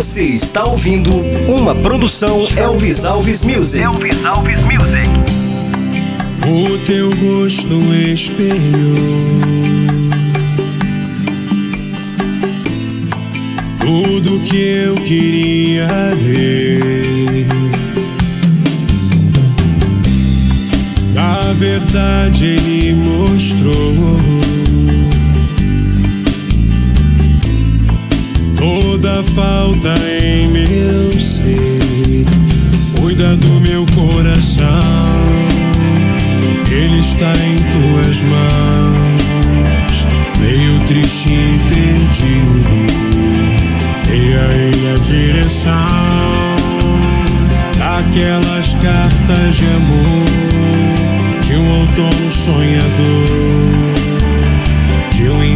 Você está ouvindo uma produção Elvis Alves Music. Elvis Alves Music. O teu rosto espelhou tudo que eu queria ver. Na verdade, ele mostrou toda falta em meu ser. Cuida do meu coração, ele está em tuas mãos. Meio triste e perdido, dei a ele a direção. Aquelas cartas de amor de um outono sonhador,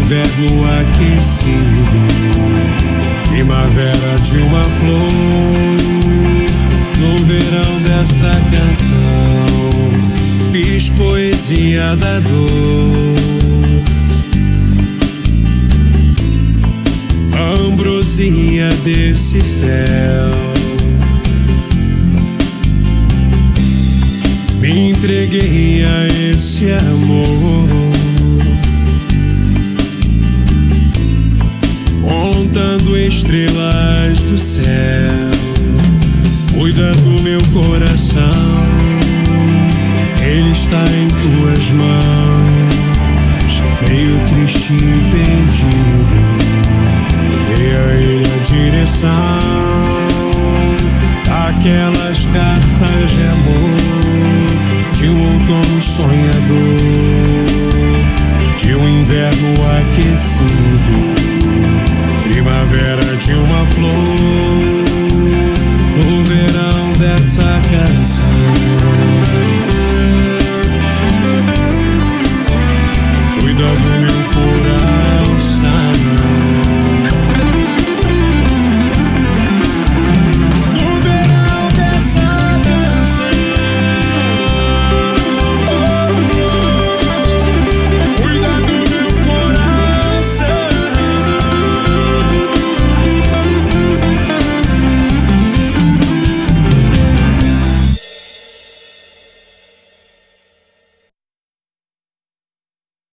inverno aquecido primavera de uma flor. No verão dessa canção, fiz poesia da dor. Ambrosia desse fel. Me entreguei a esse amor. Contando estrelas do céu. Cuida do meu coração, ele está em tuas mãos. Meio triste e perdido, dê a ele a direção. Aquelas cartas de amor, de um outono sonhador, de um inverno aquecido move